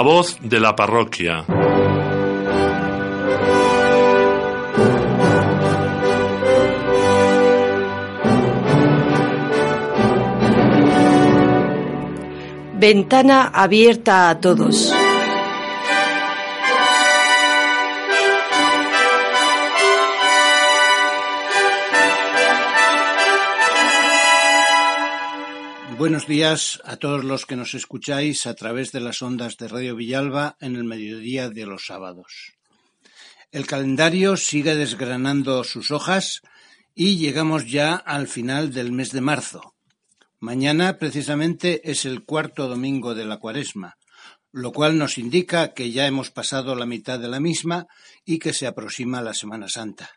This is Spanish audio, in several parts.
La voz de la parroquia. Ventana abierta a todos. Buenos días a todos los que nos escucháis a través de las ondas de Radio Villalba en el mediodía de los sábados. El calendario sigue desgranando sus hojas y llegamos ya al final del mes de marzo. Mañana precisamente es el cuarto domingo de la cuaresma, lo cual nos indica que ya hemos pasado la mitad de la misma y que se aproxima la Semana Santa.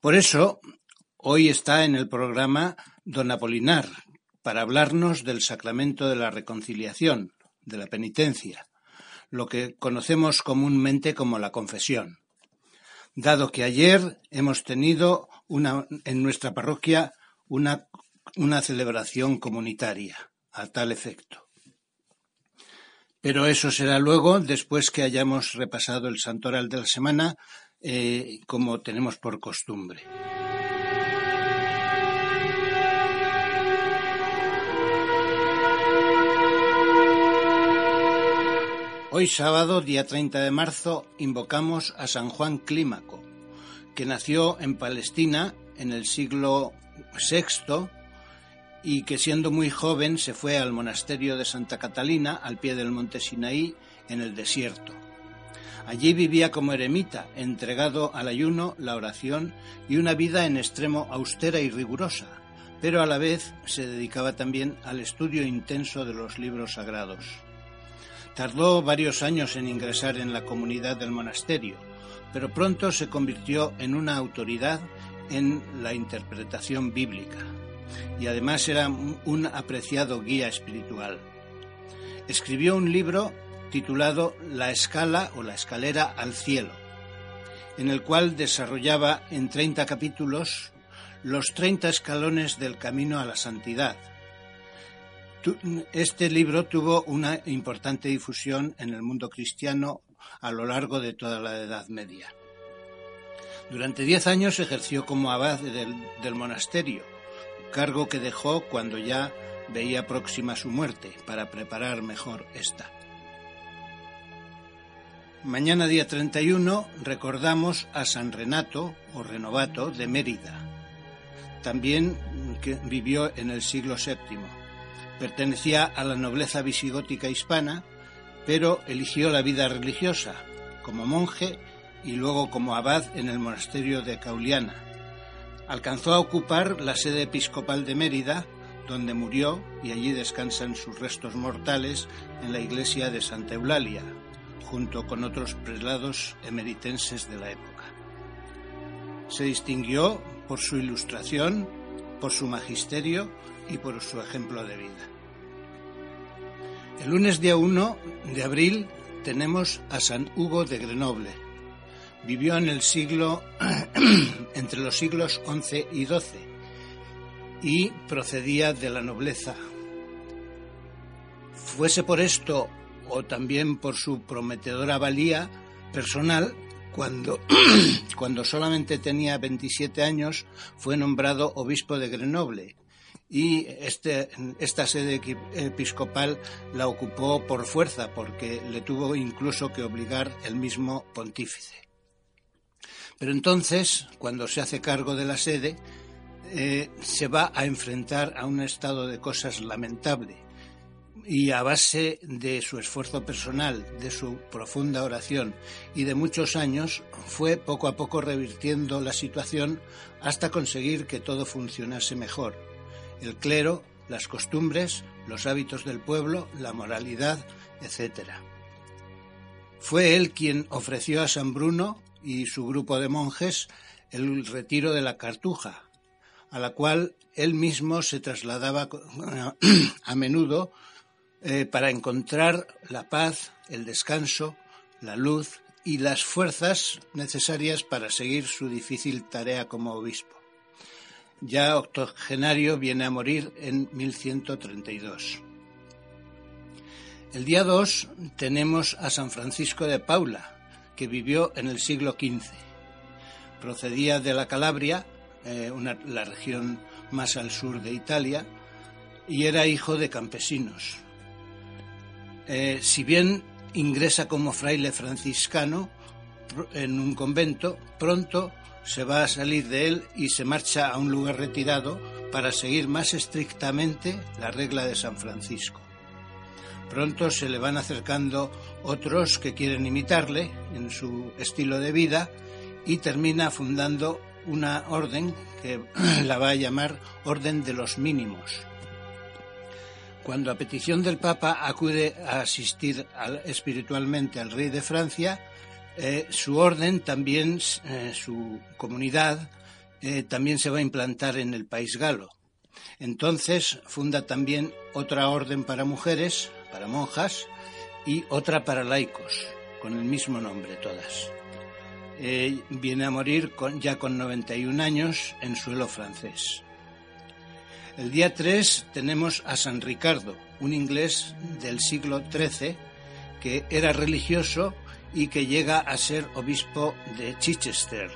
Por eso, hoy está en el programa don Apolinar, para hablarnos del sacramento de la reconciliación, de la penitencia, lo que conocemos comúnmente como la confesión. Dado que ayer hemos tenido una, en nuestra parroquia una, una celebración comunitaria a tal efecto. Pero eso será luego, después que hayamos repasado el santoral de la semana, eh, como tenemos por costumbre. Hoy sábado, día 30 de marzo, invocamos a San Juan Clímaco, que nació en Palestina en el siglo VI y que siendo muy joven se fue al monasterio de Santa Catalina al pie del monte Sinaí en el desierto. Allí vivía como eremita, entregado al ayuno, la oración y una vida en extremo austera y rigurosa, pero a la vez se dedicaba también al estudio intenso de los libros sagrados. Tardó varios años en ingresar en la comunidad del monasterio, pero pronto se convirtió en una autoridad en la interpretación bíblica y además era un apreciado guía espiritual. Escribió un libro titulado La escala o la escalera al cielo, en el cual desarrollaba en 30 capítulos los 30 escalones del camino a la santidad, este libro tuvo una importante difusión en el mundo cristiano a lo largo de toda la Edad Media. Durante diez años ejerció como abad del, monasterio, cargo que dejó cuando ya veía próxima su muerte para preparar mejor esta. Mañana día 31 recordamos a San Renato o Renovato de Mérida, también que vivió en el siglo VII Pertenecía a la nobleza visigótica hispana, pero eligió la vida religiosa, como monje y luego como abad en el monasterio de Cauliana. Alcanzó a ocupar la sede episcopal de Mérida, donde murió y allí descansan sus restos mortales en la iglesia de Santa Eulalia, junto con otros prelados emeritenses de la época. Se distinguió por su ilustración, por su magisterio y por su ejemplo de vida. El lunes día 1 de abril tenemos a San Hugo de Grenoble. Vivió en el siglo entre los siglos XI y XII y procedía de la nobleza. Fuese por esto o también por su prometedora valía personal, cuando, cuando solamente tenía 27 años, fue nombrado obispo de Grenoble y este, esta sede episcopal la ocupó por fuerza porque le tuvo incluso que obligar el mismo pontífice. Pero entonces, cuando se hace cargo de la sede, eh, se va a enfrentar a un estado de cosas lamentable y a base de su esfuerzo personal, de su profunda oración y de muchos años, fue poco a poco revirtiendo la situación hasta conseguir que todo funcionase mejor el clero, las costumbres, los hábitos del pueblo, la moralidad, etc. Fue él quien ofreció a San Bruno y su grupo de monjes el retiro de la Cartuja, a la cual él mismo se trasladaba a menudo eh, para encontrar la paz, el descanso, la luz y las fuerzas necesarias para seguir su difícil tarea como obispo ya octogenario, viene a morir en 1132. El día 2 tenemos a San Francisco de Paula, que vivió en el siglo XV. Procedía de la Calabria, eh, la región más al sur de Italia, y era hijo de campesinos. Eh, si bien ingresa como fraile franciscano en un convento, pronto se va a salir de él y se marcha a un lugar retirado para seguir más estrictamente la regla de San Francisco. Pronto se le van acercando otros que quieren imitarle en su estilo de vida y termina fundando una orden que la va a llamar Orden de los Mínimos. Cuando a petición del Papa acude a asistir espiritualmente al rey de Francia, eh, su orden también, eh, su comunidad, eh, también se va a implantar en el país galo. Entonces funda también otra orden para mujeres, para monjas, y otra para laicos, con el mismo nombre todas. viene a morir ya con 91 años en suelo francés. El día 3 tenemos a San Ricardo, un inglés del siglo XIII que era religioso y que llega a ser obispo de Chichester.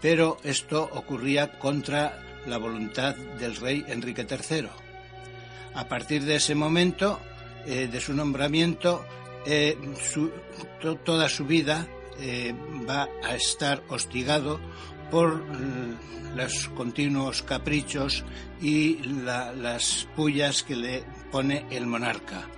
Pero esto ocurría contra la voluntad del rey Enrique III. A partir de ese momento, eh, de su nombramiento, eh, toda su vida eh, va a estar hostigado por los continuos caprichos y las pullas que le pone el monarca.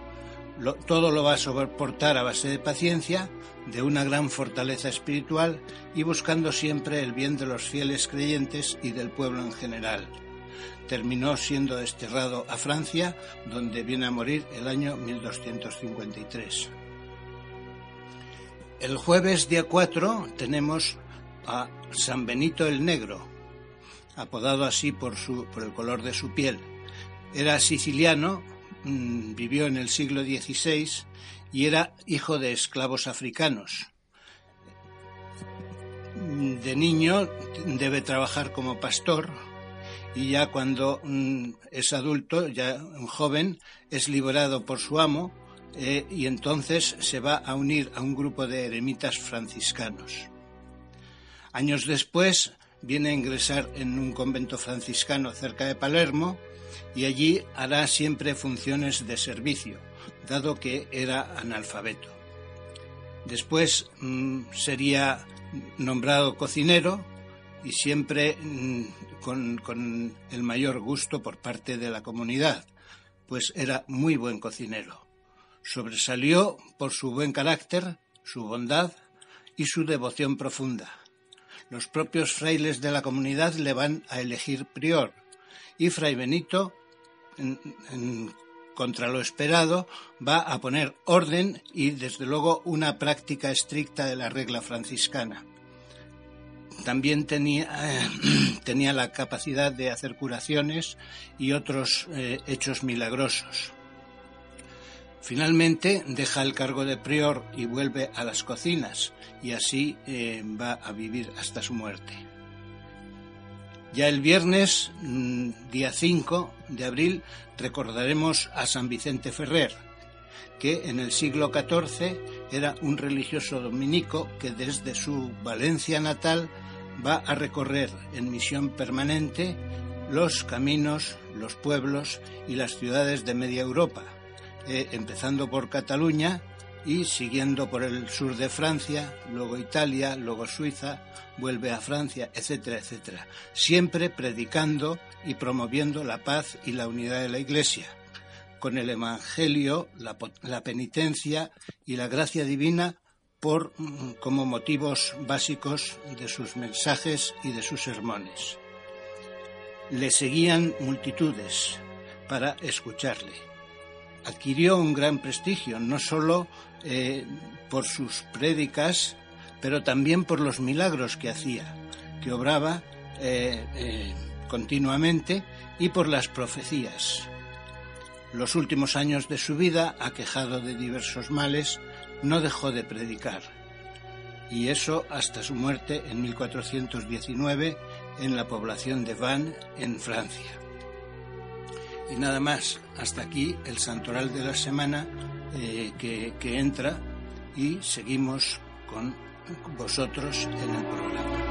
Todo lo va a soportar a base de paciencia, de una gran fortaleza espiritual y buscando siempre el bien de los fieles creyentes y del pueblo en general. Terminó siendo desterrado a Francia, donde viene a morir el año 1253. El jueves día 4 tenemos a San Benito el Negro, apodado así por, su, por el color de su piel. Era siciliano, mm, vivió en el siglo XVI y era hijo de esclavos africanos. De niño debe trabajar como pastor y ya cuando mm, es adulto, ya joven, es liberado por su amo eh, y entonces se va a unir a un grupo de eremitas franciscanos. Años después viene a ingresar en un convento franciscano cerca de Palermo y allí hará siempre funciones de servicio, dado que era analfabeto. Después mm, sería nombrado cocinero y siempre mm, con, con el mayor gusto por parte de la comunidad, pues era muy buen cocinero. Sobresalió por su buen carácter, su bondad y su devoción profunda los propios frailes de la comunidad le van a elegir prior y Fray Benito, contra lo esperado, va a poner orden y, desde luego, una práctica estricta de la regla franciscana. También tenía, tenía la capacidad de hacer curaciones y otros eh, hechos milagrosos. Finalmente deja el cargo de prior y vuelve a las cocinas y así eh, va a vivir hasta su muerte. Ya el viernes, mm, día 5 de abril, recordaremos a San Vicente Ferrer, que en el siglo XIV era un religioso dominico que desde su Valencia natal va a recorrer en misión permanente los caminos, los pueblos y las ciudades de media Europa eh, empezando por Cataluña y siguiendo por el sur de Francia, luego Italia, luego Suiza, vuelve a Francia, etcétera, etcétera. Siempre predicando y promoviendo la paz y la unidad de la Iglesia, con el Evangelio, la, la penitencia y la gracia divina por, mm, como motivos básicos de sus mensajes y de sus sermones. Le seguían multitudes para escucharle adquirió un gran prestigio, no solo eh, por sus prédicas, pero también por los milagros que hacía, que obraba eh, eh, continuamente, y por las profecías. Los últimos años de su vida, aquejado de diversos males, no dejó de predicar, y eso hasta su muerte en 1419 en la población de Vannes, en Francia. Y nada más, hasta aquí el santoral de la semana eh, que, que entra y seguimos con vosotros en el programa.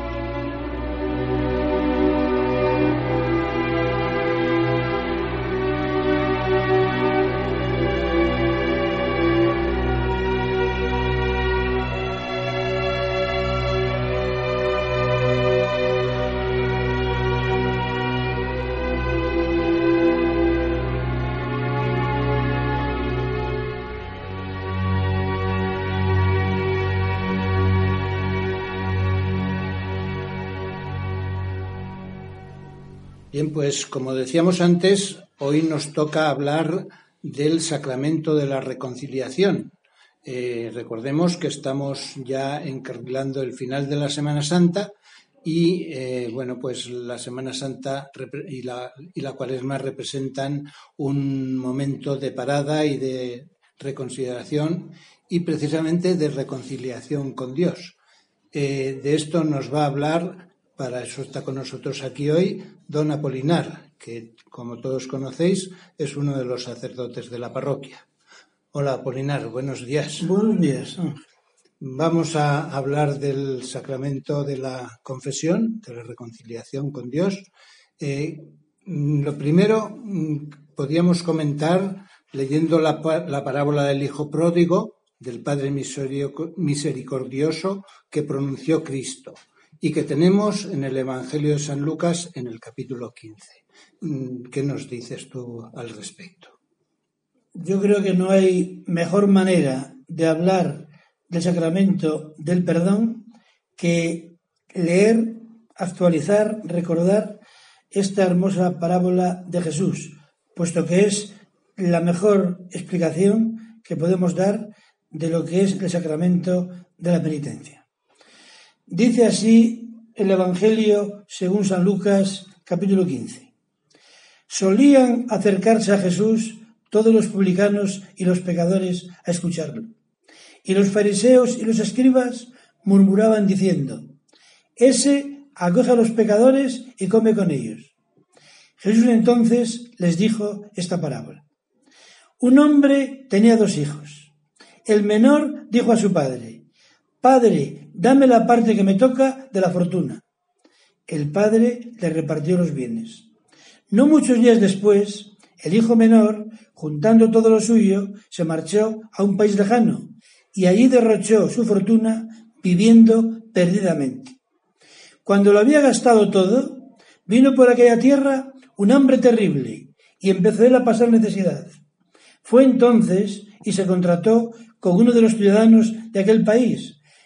Pues como decíamos antes, hoy nos toca hablar del sacramento de la reconciliación. Eh, recordemos que estamos ya encarrilando el final de la Semana Santa y, eh, bueno, pues la Semana Santa y la, y la Cuaresma representan un momento de parada y de reconsideración y precisamente de reconciliación con Dios. Eh, de esto nos va a hablar para eso está con nosotros aquí hoy don Apolinar, que como todos conocéis es uno de los sacerdotes de la parroquia. Hola Apolinar, buenos días. Buenos días. Vamos a hablar del sacramento de la confesión, de la reconciliación con Dios. Eh, lo primero, podríamos comentar leyendo la, la parábola del Hijo Pródigo, del Padre Misericordioso que pronunció Cristo y que tenemos en el Evangelio de San Lucas en el capítulo 15. Mm, ¿Qué nos dices tú al respecto? Yo creo que no hay mejor manera de hablar del sacramento del perdón que leer, actualizar, recordar esta hermosa parábola de Jesús, puesto que es la mejor explicación que podemos dar de lo que es el sacramento de la penitencia. Dice así el Evangelio según San Lucas capítulo 15. Solían acercarse a Jesús todos los publicanos y los pecadores a escucharlo. Y los fariseos y los escribas murmuraban diciendo, Ese acoge a los pecadores y come con ellos. Jesús entonces les dijo esta parábola. Un hombre tenía dos hijos. El menor dijo a su padre, Padre, dame la parte que me toca de la fortuna. El padre le repartió los bienes. No muchos días después, el hijo menor, juntando todo lo suyo, se marchó a un país lejano y allí derrochó su fortuna viviendo perdidamente. Cuando lo había gastado todo, vino por aquella tierra un hambre terrible y empezó él a pasar necesidad. Fue entonces y se contrató con uno de los ciudadanos de aquel país,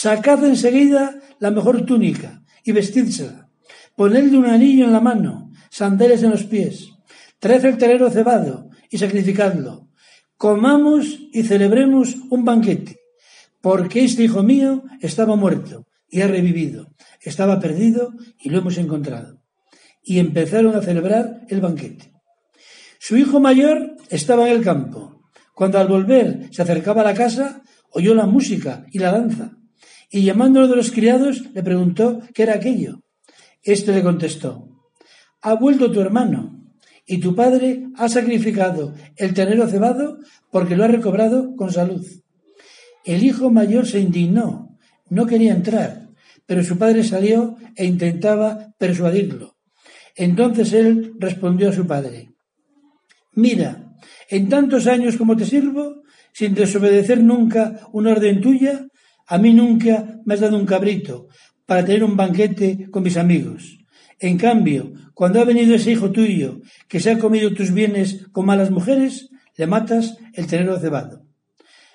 Sacad enseguida la mejor túnica y vestídsela. Ponedle un anillo en la mano, sandales en los pies. Traed el terero cebado y sacrificadlo. Comamos y celebremos un banquete, porque este hijo mío estaba muerto y ha revivido. Estaba perdido y lo hemos encontrado. Y empezaron a celebrar el banquete. Su hijo mayor estaba en el campo. Cuando al volver se acercaba a la casa, oyó la música y la danza y llamándolo de los criados le preguntó qué era aquello. Este le contestó, ha vuelto tu hermano, y tu padre ha sacrificado el tenero cebado porque lo ha recobrado con salud. El hijo mayor se indignó, no quería entrar, pero su padre salió e intentaba persuadirlo. Entonces él respondió a su padre, Mira, En tantos años como te sirvo, sin desobedecer nunca una orden tuya, a mí nunca me has dado un cabrito para tener un banquete con mis amigos. En cambio, cuando ha venido ese hijo tuyo que se ha comido tus bienes con malas mujeres, le matas el tenero cebado.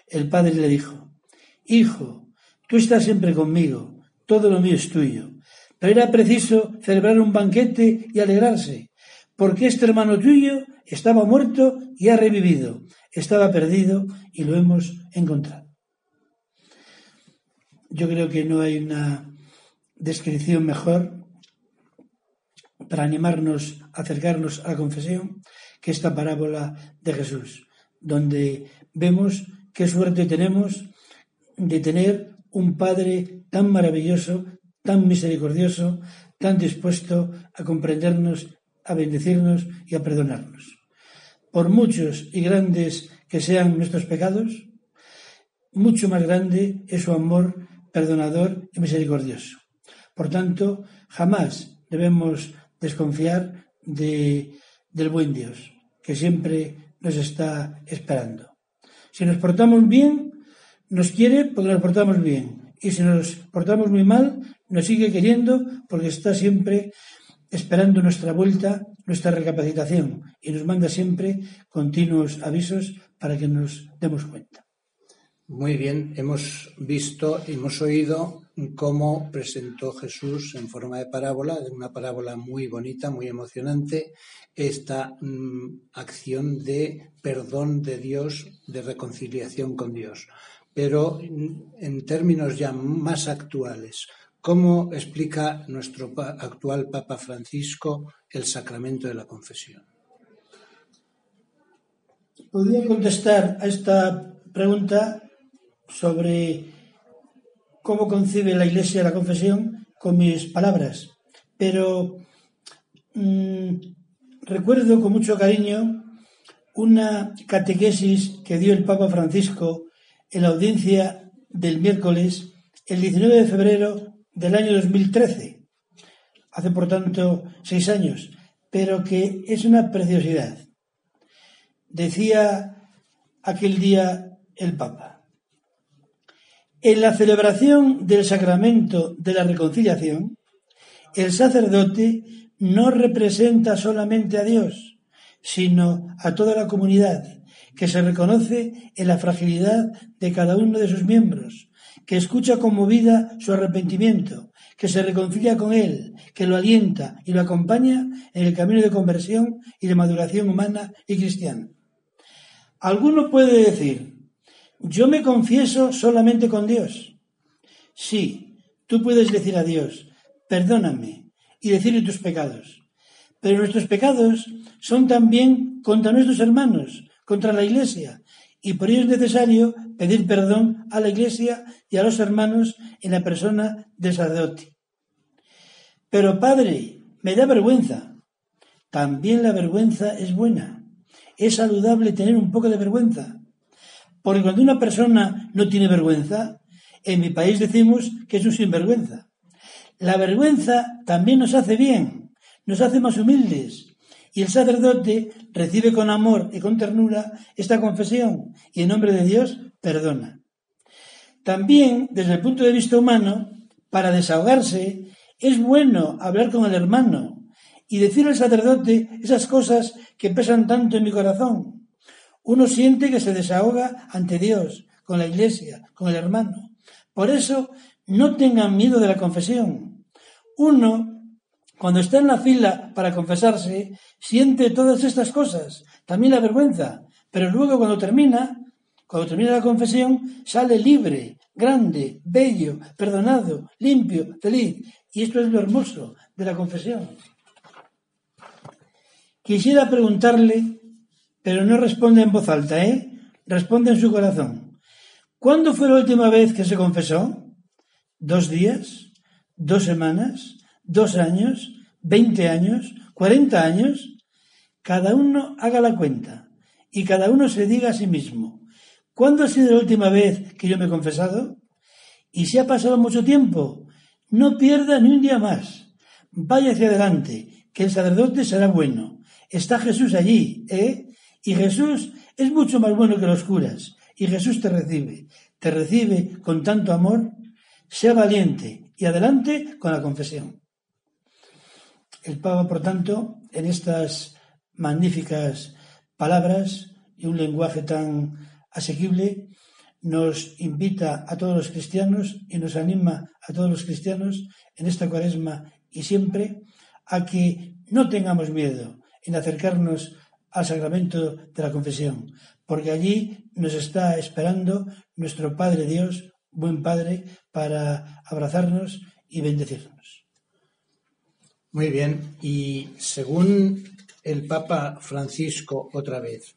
El padre le dijo, Hijo, tú estás siempre conmigo, todo lo mío es tuyo. Pero era preciso celebrar un banquete y alegrarse, porque este hermano tuyo estaba muerto y ha revivido, estaba perdido y lo hemos encontrado. Yo creo que no hay una descripción mejor para animarnos a acercarnos a la confesión que esta parábola de Jesús, donde vemos qué suerte tenemos de tener un Padre tan maravilloso, tan misericordioso, tan dispuesto a comprendernos, a bendecirnos y a perdonarnos. Por muchos y grandes que sean nuestros pecados, mucho más grande es su amor perdonador y misericordioso. Por tanto, jamás debemos desconfiar de, del buen Dios, que siempre nos está esperando. Si nos portamos bien, nos quiere porque nos portamos bien. Y si nos portamos muy mal, nos sigue queriendo porque está siempre esperando nuestra vuelta, nuestra recapacitación y nos manda siempre continuos avisos para que nos demos cuenta. Muy bien, hemos visto, hemos oído cómo presentó Jesús en forma de parábola, una parábola muy bonita, muy emocionante, esta mm, acción de perdón de Dios, de reconciliación con Dios. Pero en términos ya más actuales, ¿cómo explica nuestro actual Papa Francisco el sacramento de la confesión? Podría contestar a esta pregunta sobre cómo concibe la Iglesia la confesión con mis palabras, pero mmm, recuerdo con mucho cariño una catequesis que dio el Papa Francisco en la audiencia del miércoles, el 19 de febrero del año 2013, hace por tanto seis años, pero que es una preciosidad. Decía aquel día el Papa, en la celebración del sacramento de la reconciliación, el sacerdote no representa solamente a Dios, sino a toda la comunidad, que se reconoce en la fragilidad de cada uno de sus miembros, que escucha conmovida su arrepentimiento, que se reconcilia con él, que lo alienta y lo acompaña en el camino de conversión y de maduración humana y cristiana. Alguno puede decir, yo me confieso solamente con Dios. Sí, tú puedes decir a Dios, perdóname y decirle tus pecados. Pero nuestros pecados son también contra nuestros hermanos, contra la Iglesia, y por ello es necesario pedir perdón a la Iglesia y a los hermanos en la persona del sacerdote. Pero Padre, me da vergüenza. También la vergüenza es buena. Es saludable tener un poco de vergüenza. Porque cuando una persona no tiene vergüenza, en mi país decimos que es un sinvergüenza. La vergüenza también nos hace bien, nos hace más humildes, y el sacerdote recibe con amor y con ternura esta confesión y en nombre de Dios perdona. También, desde el punto de vista humano, para desahogarse, es bueno hablar con el hermano y decir al sacerdote esas cosas que pesan tanto en mi corazón. Uno siente que se desahoga ante Dios, con la iglesia, con el hermano. Por eso, no tengan miedo de la confesión. Uno cuando está en la fila para confesarse, siente todas estas cosas, también la vergüenza, pero luego cuando termina, cuando termina la confesión, sale libre, grande, bello, perdonado, limpio, feliz. Y esto es lo hermoso de la confesión. Quisiera preguntarle, pero no responde en voz alta, ¿eh? Responde en su corazón. ¿Cuándo fue la última vez que se confesó? ¿Dos días? ¿Dos semanas? dos años, veinte años, cuarenta años, cada uno haga la cuenta y cada uno se diga a sí mismo, ¿cuándo ha sido la última vez que yo me he confesado? Y si ha pasado mucho tiempo, no pierda ni un día más. Vaya hacia adelante, que el sacerdote será bueno. Está Jesús allí, ¿eh? Y Jesús es mucho más bueno que los curas. Y Jesús te recibe. Te recibe con tanto amor. Sea valiente y adelante con la confesión. El Papa, por tanto, en estas magníficas palabras y un lenguaje tan asequible, nos invita a todos los cristianos y nos anima a todos los cristianos en esta cuaresma y siempre a que no tengamos miedo en acercarnos al sacramento de la confesión, porque allí nos está esperando nuestro Padre Dios, buen Padre, para abrazarnos y bendecirnos. Muy bien, y según el Papa Francisco otra vez,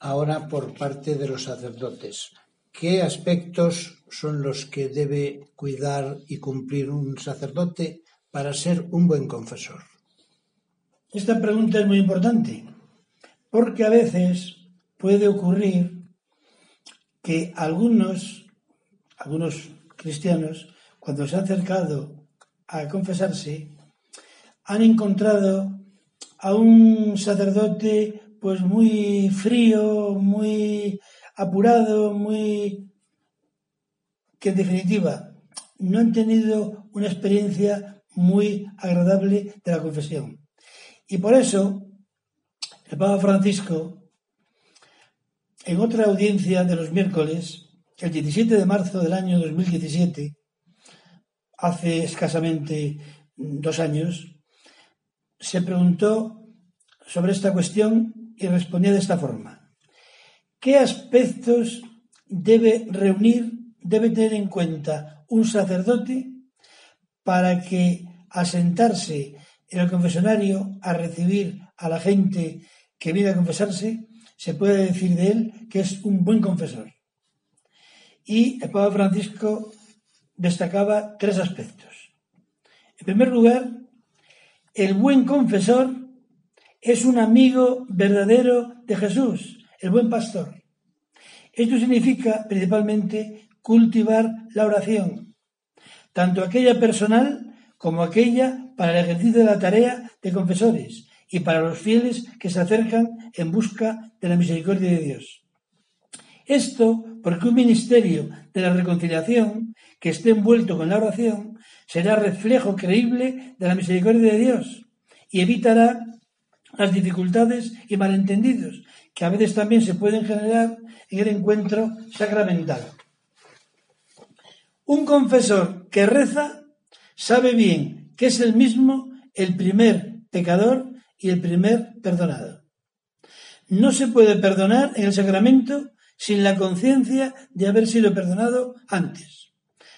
ahora por parte de los sacerdotes, ¿qué aspectos son los que debe cuidar y cumplir un sacerdote para ser un buen confesor? Esta pregunta es muy importante, porque a veces puede ocurrir que algunos, algunos cristianos, cuando se han acercado a confesarse, han encontrado a un sacerdote pues muy frío, muy apurado, muy que en definitiva no han tenido una experiencia muy agradable de la confesión. Y por eso el Papa Francisco, en otra audiencia de los miércoles, el 17 de marzo del año 2017, hace escasamente dos años, se preguntó sobre esta cuestión y respondía de esta forma. ¿Qué aspectos debe reunir, debe tener en cuenta un sacerdote para que al sentarse en el confesionario a recibir a la gente que viene a confesarse, se puede decir de él que es un buen confesor? Y el Papa Francisco destacaba tres aspectos. En primer lugar, el buen confesor es un amigo verdadero de Jesús, el buen pastor. Esto significa principalmente cultivar la oración, tanto aquella personal como aquella para el ejercicio de la tarea de confesores y para los fieles que se acercan en busca de la misericordia de Dios. Esto porque un ministerio de la reconciliación que esté envuelto con la oración será reflejo creíble de la misericordia de Dios y evitará las dificultades y malentendidos que a veces también se pueden generar en el encuentro sacramental. Un confesor que reza sabe bien que es el mismo el primer pecador y el primer perdonado. No se puede perdonar en el sacramento sin la conciencia de haber sido perdonado antes.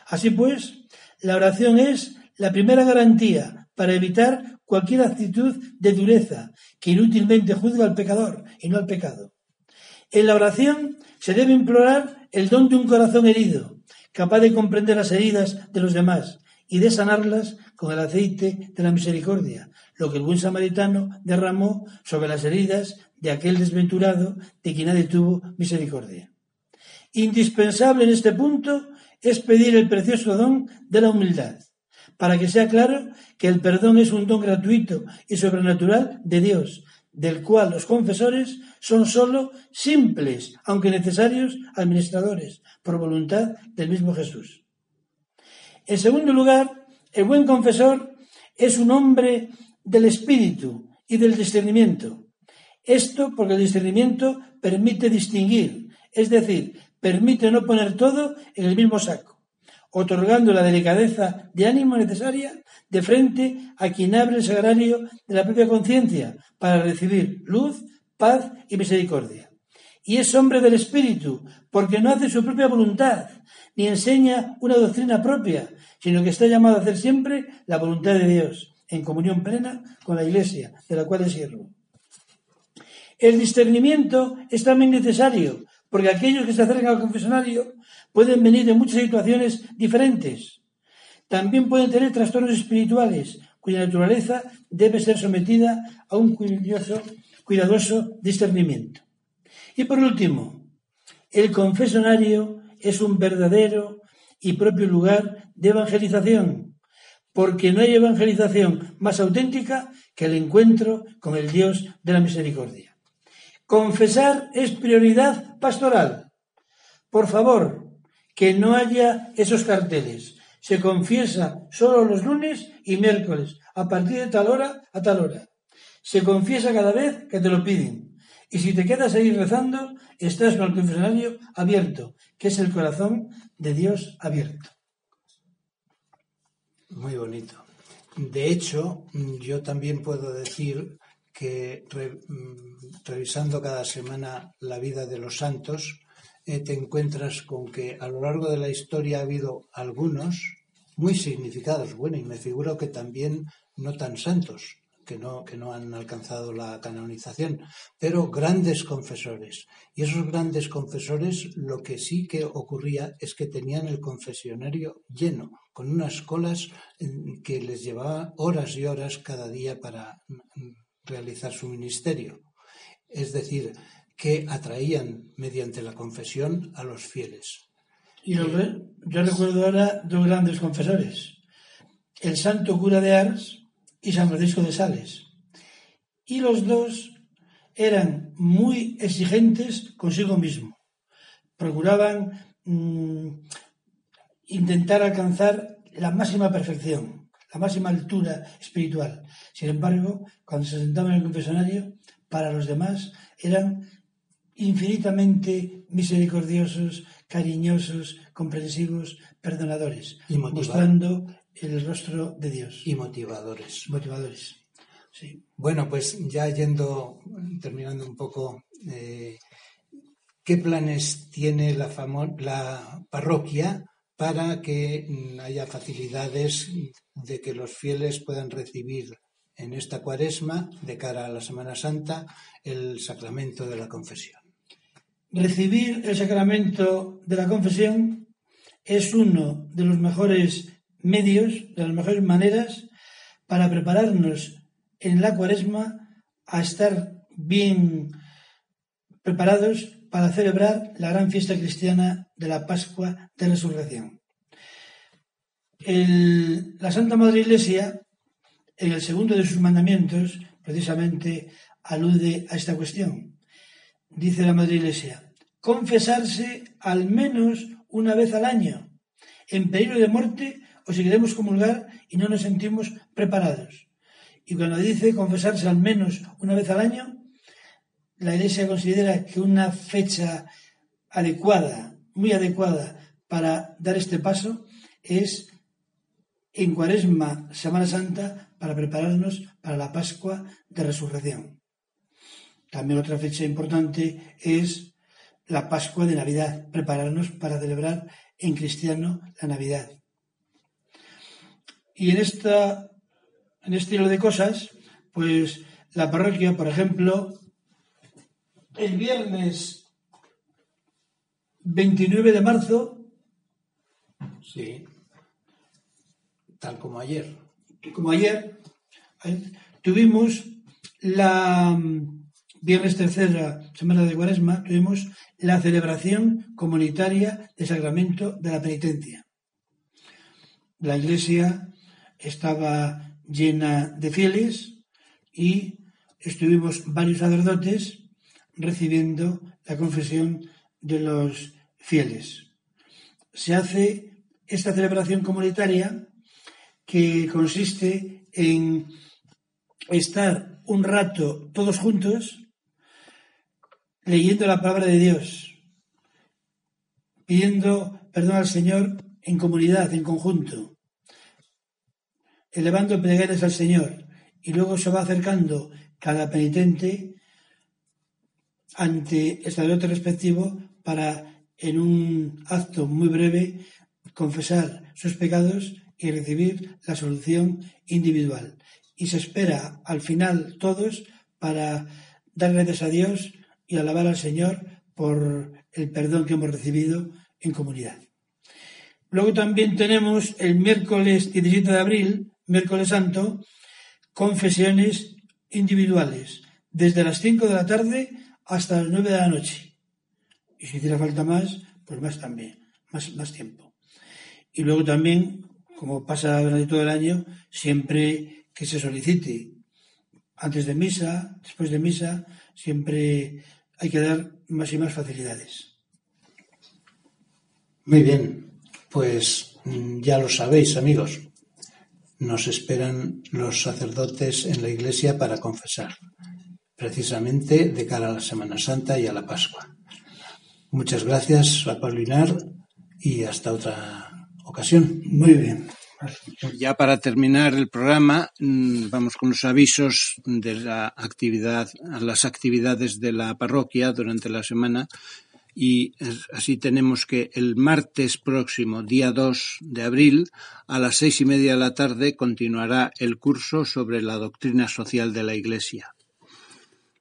Así pues, la oración es la primera garantía para evitar cualquier actitud de dureza que inútilmente juzga al pecador y no al pecado. En la oración se debe implorar el don de un corazón herido, capaz de comprender las heridas de los demás y de sanarlas con el aceite de la misericordia, lo que el buen samaritano derramó sobre las heridas de aquel desventurado de quien nadie tuvo misericordia. Indispensable en este punto es pedir el precioso don de la humildad, para que sea claro que el perdón es un don gratuito y sobrenatural de Dios, del cual los confesores son sólo simples, aunque necesarios, administradores, por voluntad del mismo Jesús. En segundo lugar, el buen confesor es un hombre del espíritu y del discernimiento. Esto porque el discernimiento permite distinguir, es decir, permite no poner todo en el mismo saco, otorgando la delicadeza de ánimo necesaria de frente a quien abre el sagrario de la propia conciencia para recibir luz, paz y misericordia. Y es hombre del espíritu, porque no hace su propia voluntad, ni enseña una doctrina propia, sino que está llamado a hacer siempre la voluntad de Dios, en comunión plena con la Iglesia, de la cual es siervo. El discernimiento es también necesario, porque aquellos que se acercan al confesionario pueden venir de muchas situaciones diferentes. También pueden tener trastornos espirituales, cuya naturaleza debe ser sometida a un cuidadoso, discernimiento. Y por último, el confesionario es un verdadero y propio lugar de evangelización, porque no hay evangelización más auténtica que el encuentro con el Dios de la misericordia. Confesar es prioridad pastoral. Por favor, que no haya esos carteles. Se confiesa solo los lunes y miércoles, a partir de tal hora a tal hora. Se confiesa cada vez que te lo piden. Y si te quedas ahí rezando, estás con el confesionario abierto, que es el corazón de Dios abierto. Muy bonito. De hecho, yo también puedo decir que mm, revisando cada semana la vida de los santos, eh, te encuentras con que a lo largo de la historia ha habido algunos muy significados, bueno, y me figuro que también no tan santos, que no, que no han alcanzado la canonización, pero grandes confesores. Y esos grandes confesores lo que sí que ocurría es que tenían el confesionario lleno, con unas colas que les llevaba horas y horas cada día para mm, realizar su ministerio. Es decir, que atraían mediante la confesión a los fieles. Y yo recuerdo ahora dos grandes confesores, el santo cura de Ars y San Francisco de Sales. Y los dos eran muy exigentes consigo mismo. Procuraban mm, intentar alcanzar la máxima perfección, la máxima altura espiritual. Sin embargo, cuando se sentaban en el confesionario, para los demás eran infinitamente misericordiosos, cariñosos, comprensivos, perdonadores, y mostrando el rostro de Dios. Y motivadores. Motivadores. Sí. Bueno, pues ya yendo, terminando un poco, eh, ¿qué planes tiene la, la parroquia para que haya facilidades de que los fieles puedan recibir en esta cuaresma, de cara a la Semana Santa, el sacramento de la confesión? Recibir el sacramento de la confesión es uno de los mejores medios, de las mejores maneras para prepararnos en la cuaresma a estar bien preparados para celebrar la gran fiesta cristiana de la Pascua de Resurrección. la Santa Madre Iglesia, en el segundo de sus mandamientos, precisamente alude a esta cuestión dice la Madre Iglesia, confesarse al menos una vez al año, en peligro de muerte o si queremos comulgar y no nos sentimos preparados. Y cuando dice confesarse al menos una vez al año, la Iglesia considera que una fecha adecuada, muy adecuada para dar este paso es en Cuaresma, Semana Santa, para prepararnos para la Pascua de Resurrección. También otra fecha importante es la Pascua de Navidad, prepararnos para celebrar en cristiano la Navidad. Y en, esta, en este estilo de cosas, pues la parroquia, por ejemplo, el viernes 29 de marzo. Sí, tal como ayer. Como ayer, tuvimos la viernes tercera semana de Cuaresma, tuvimos la celebración comunitaria del sacramento de la penitencia. La iglesia estaba llena de fieles y estuvimos varios sacerdotes recibiendo la confesión de los fieles. Se hace esta celebración comunitaria que consiste en estar un rato todos juntos leyendo la palabra de Dios, pidiendo perdón al Señor en comunidad, en conjunto, elevando plegarias al Señor, y luego se va acercando cada penitente ante el sacerdote respectivo para, en un acto muy breve, confesar sus pecados y recibir la solución individual. Y se espera al final todos para dar gracias a Dios y alabar al Señor por el perdón que hemos recibido en comunidad. Luego también tenemos el miércoles 17 de abril, miércoles santo, confesiones individuales, desde las 5 de la tarde hasta las 9 de la noche. Y si hiciera falta más, pues más también, más, más tiempo. Y luego también, como pasa durante todo el año, siempre que se solicite, antes de misa, después de misa, siempre hay que dar más y más facilidades. Muy bien, pues mm, ya lo sabéis, amigos. Nos esperan los sacerdotes en la iglesia para confesar, precisamente de cara a la Semana Santa y a la Pascua. Muchas gracias, Apolinar, y hasta otra ocasión. Muy bien. Ya para terminar el programa, mm, vamos con los avisos de la actividad, las actividades de la parroquia durante la semana. Y así tenemos que el martes próximo, día 2 de abril, a las seis y media de la tarde, continuará el curso sobre la doctrina social de la Iglesia.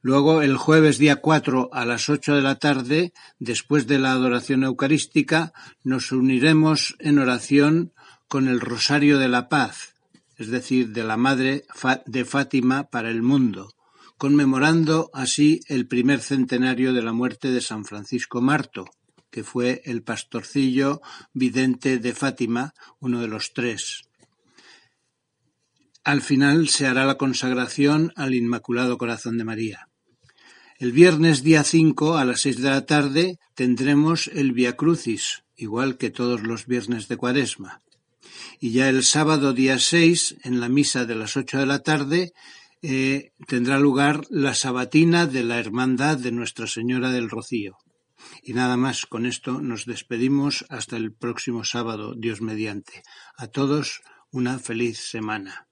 Luego, el jueves día 4 a las 8 de la tarde, después de la adoración eucarística, nos uniremos en oración con el Rosario de la Paz, es decir, de la Madre de Fátima para el mundo, conmemorando así el primer centenario de la muerte de San Francisco Marto, que fue el pastorcillo vidente de Fátima, uno de los tres. Al final se hará la consagración al Inmaculado Corazón de María. El viernes día 5 a las 6 de la tarde tendremos el Via Crucis, igual que todos los viernes de Cuaresma. Y ya el sábado día 6, en la misa de las 8 de la tarde, eh, tendrá lugar la sabatina de la Hermandad de Nuestra Señora del Rocío. Y nada más, con esto nos despedimos hasta el próximo sábado, Dios mediante. A todos una feliz semana.